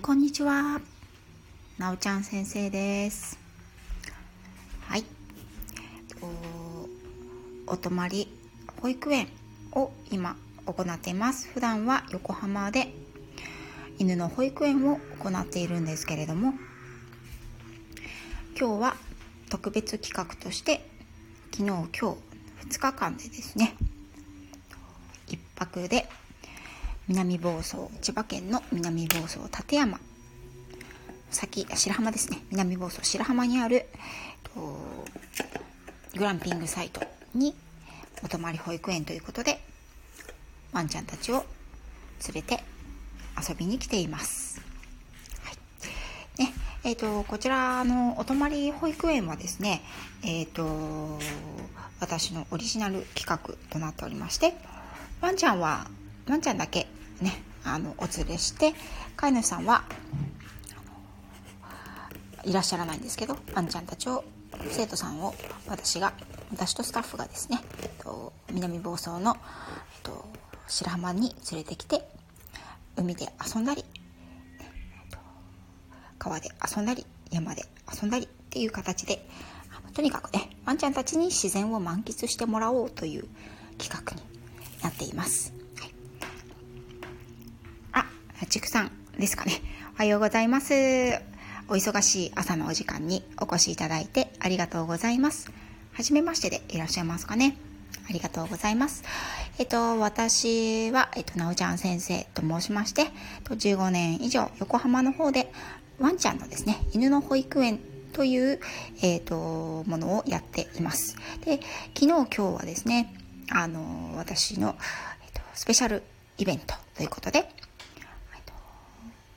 こんにちは。なおちゃん先生です。はい。お泊まり保育園を今行っています。普段は横浜で犬の保育園を行っているんですけれども、今日は特別企画として昨日今日2日間でですね、一泊で南房総千葉県の南房総館山。先白浜ですね。南房総白浜にあるグランピングサイトにお泊まり保育園ということでワンちゃんたちを連れて遊びに来ています。はい。ねえーと、こちらのお泊まり保育園はですね、えーと私のオリジナル企画となっておりましてワンちゃんはワンちゃんだけねあのお連れして飼い主さんはいらっしゃらないんですけどワンちゃんたちを生徒さんを私が私とスタッフがですね南房総の、白浜に連れてきて海で遊んだり、川で遊んだり山で遊んだりっていう形でとにかくねワンちゃんたちに自然を満喫してもらおうという企画になっています。はい、あ、ちくさんですかね。おはようございます。お忙しい朝のお時間にお越しいただいてありがとうございます。はじめましてでいらっしゃいますかね。ありがとうございます。えっと、私は、えっと、なおちゃん先生と申しまして、15年以上横浜の方でワンちゃんのですね、犬の保育園という、えっと、ものをやっています。で、昨日今日はですね、あの、私の、えっと、スペシャルイベントということで、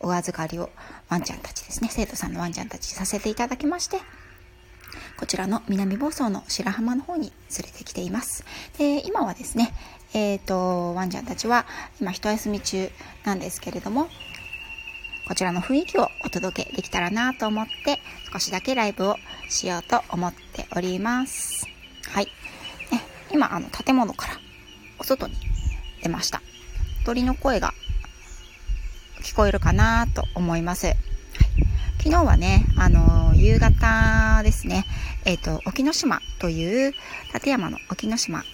お預かりをワンちゃんたちですね、生徒さんのワンちゃんたちさせていただきまして、こちらの南房総の白浜の方に連れてきています。で、今はですね、えっ、ー、と、ワンちゃんたちは今一休み中なんですけれども、こちらの雰囲気をお届けできたらなと思って、少しだけライブをしようと思っております。はい。ね、今、あの、建物からお外に出ました。鳥の声が聞こえるかなと思います。はい、昨日はね、あの、夕方ですね、えっ、ー、と、沖ノ島という、立山の沖ノ島、ね、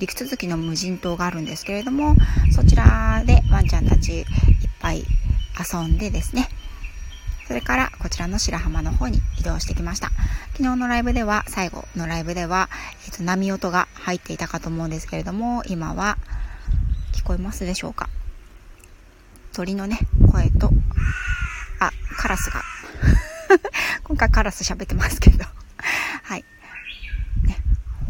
陸続きの無人島があるんですけれども、そちらでワンちゃんたちいっぱい遊んでですね、それからこちらの白浜の方に移動してきました。昨日のライブでは、最後のライブでは、えっ、ー、と、波音が入っていたかと思うんですけれども、今は、聞こえますでしょうか？鳥のね、声と、あ、カラスが 今回カラス喋ってますけど はい。ね、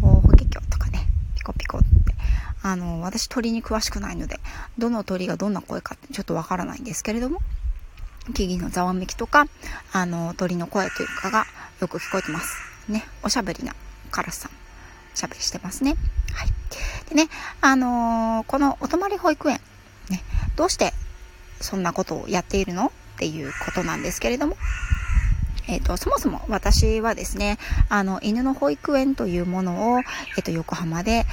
ほうほけきょとかね、ピコピコって。あの、私鳥に詳しくないので、どの鳥がどんな声かってちょっとわからないんですけれども、木々のざわめきとか、あの、鳥の声というかがよく聞こえてます。ね、おしゃべりなカラスさん、しゃべりしてますね。はい。でね、あのー、このお泊まり保育園、ね、どうしてそんなことをやっているの？っていうことなんですけれども、え、ー、と、そもそも私はですね、あの、犬の保育園というものを、え、ー、と、横浜で、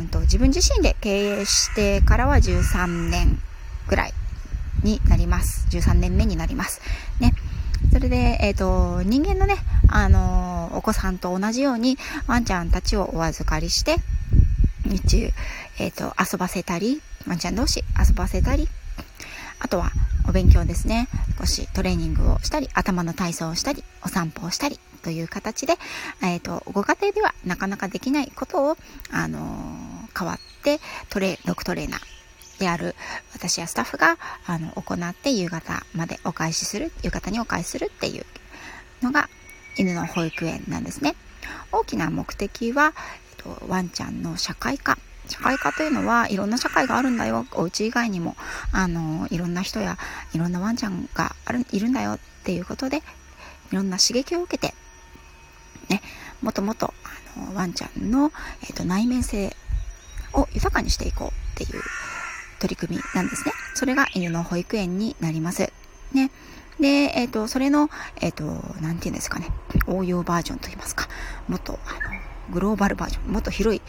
うんと、自分自身で経営してからは13年ぐらいになります。13年目になります。ね。それで、えっ、ー、と、人間のね、あのお子さんと同じように、ワンちゃんたちをお預かりして、日中、えっ、と、遊ばせたり、ワンちゃん同士遊ばせたり、あとはお勉強ですね。少しトレーニングをしたり、頭の体操をしたり、お散歩をしたりという形で、えっ、ー、と、ご家庭ではなかなかできないことを、あのー、代わって、トレ、ドッグトレーナーである私やスタッフが、あの、行って夕方までお返しする、夕方にお返しするっていうのが、犬の保育園なんですね。大きな目的は、えっ、と、ワンちゃんの社会化。社会科というのはいろんな社会があるんだよ。お家以外にも、あの、いろんな人やいろんなワンちゃんがある、いるんだよっていうことで、いろんな刺激を受けて、ね、もっともっと、あの、ワンちゃんの、えっ、ー、と、内面性を豊かにしていこうっていう取り組みなんですね。それが犬の保育園になります。ね。で、えっ、ー、と、それの、えっ、と、なんていうんですかね、応用バージョンといいますか、もっと、あの、グローバルバージョン、もっと広い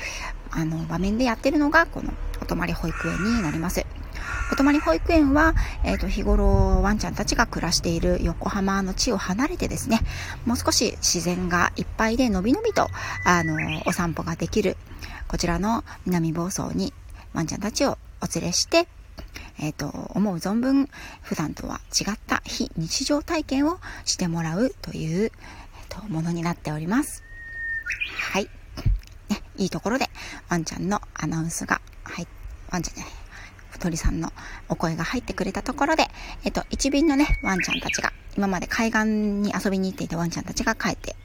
あの場面でやってるのがこのお泊まり保育園になります。お泊まり保育園は、えっ、ー、と、日頃ワンちゃんたちが暮らしている横浜の地を離れてですね、もう少し自然がいっぱいでのびのびと、あの、お散歩ができる、こちらの南房総にワンちゃんたちをお連れして、えっ、ー、と、思う存分、普段とは違った非日常体験をしてもらうという、えっ、ー、と、ものになっております。はい。いいところで、ワンちゃんのアナウンスが、はい、ワンちゃんじゃない、鳥さんのお声が入ってくれたところで、えっと、一便のね、ワンちゃんたちが、今まで海岸に遊びに行っていたワンちゃんたちが帰って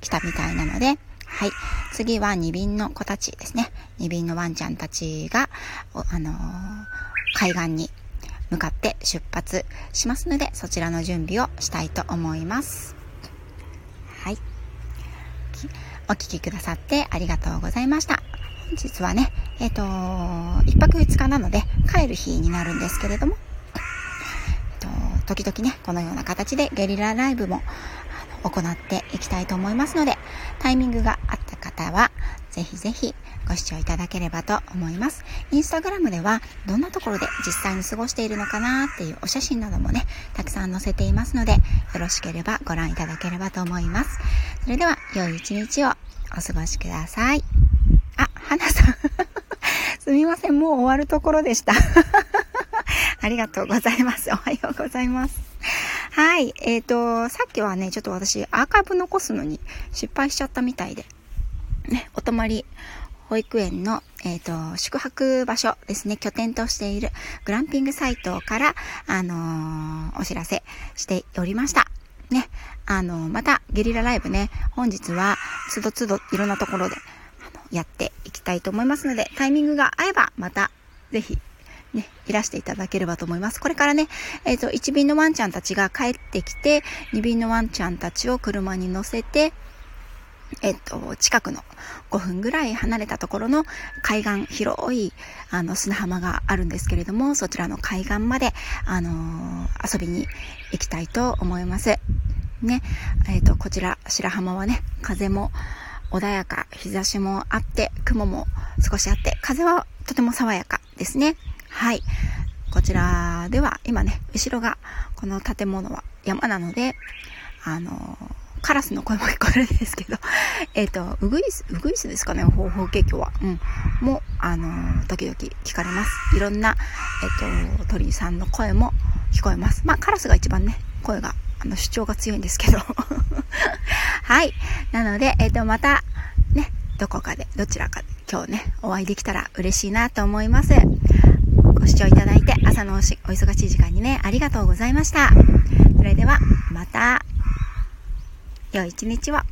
きたみたいなので、はい。次は二便の子たちですね。二便のワンちゃんたちが、あのー、海岸に向かって出発しますので、そちらの準備をしたいと思います。はい。お聴きくださってありがとうございました。本日はね、えっ、ー、と、1泊2日なので帰る日になるんですけれども、えっ、と、時々ね、このような形でゲリラライブも行っていきたいと思いますので、タイミングがあった方は、ぜひぜひご視聴いただければと思います。インスタグラムではどんなところで実際に過ごしているのかなっていうお写真などもね、たくさん載せていますので、よろしければご覧いただければと思います。それでは、良い一日をお過ごしください。あ、花さん すみません、もう終わるところでした。ありがとうございます。おはようございます。はい。えっ、ー、と、さっきはね、ちょっと私、アーカイブ残すのに失敗しちゃったみたいで、ね、お泊まり保育園の、えっ、ー、と、宿泊場所ですね、拠点としているグランピングサイトから、あのー、お知らせしておりました。ね、あのまたゲリラライブね、本日は、つどつどいろんなところで、あの、やっていきたいと思いますので、タイミングが合えば、また、ぜひ、ね、いらしていただければと思います。これからね、えっ、ー、と、1便のワンちゃんたちが帰ってきて、2便のワンちゃんたちを車に乗せて、えっと、近くの5分ぐらい離れたところの海岸、広いあの砂浜があるんですけれども、そちらの海岸まで、あのー、遊びに行きたいと思います。ね、えっと、こちら白浜はね、風も穏やか、日差しもあって、雲も少しあって、風はとても爽やかですね。はい。こちらでは今ね、後ろがこの建物は山なので、あのカラスの声も聞こえるんですけど、えっ、と、ウグイス、ウグイスですかね、方法景況は。うん。も、あの時々聞かれます。いろんな、えっ、と、鳥さんの声も聞こえます。まあ、カラスが一番ね、声が、あの、主張が強いんですけど。はい。なので、えっ、と、また、ね、どこかで、どちらかで、今日ね、お会いできたら嬉しいなと思います。ご視聴いただいて、朝のおしお忙しい時間にね、ありがとうございました。それでは、また。良い一日を。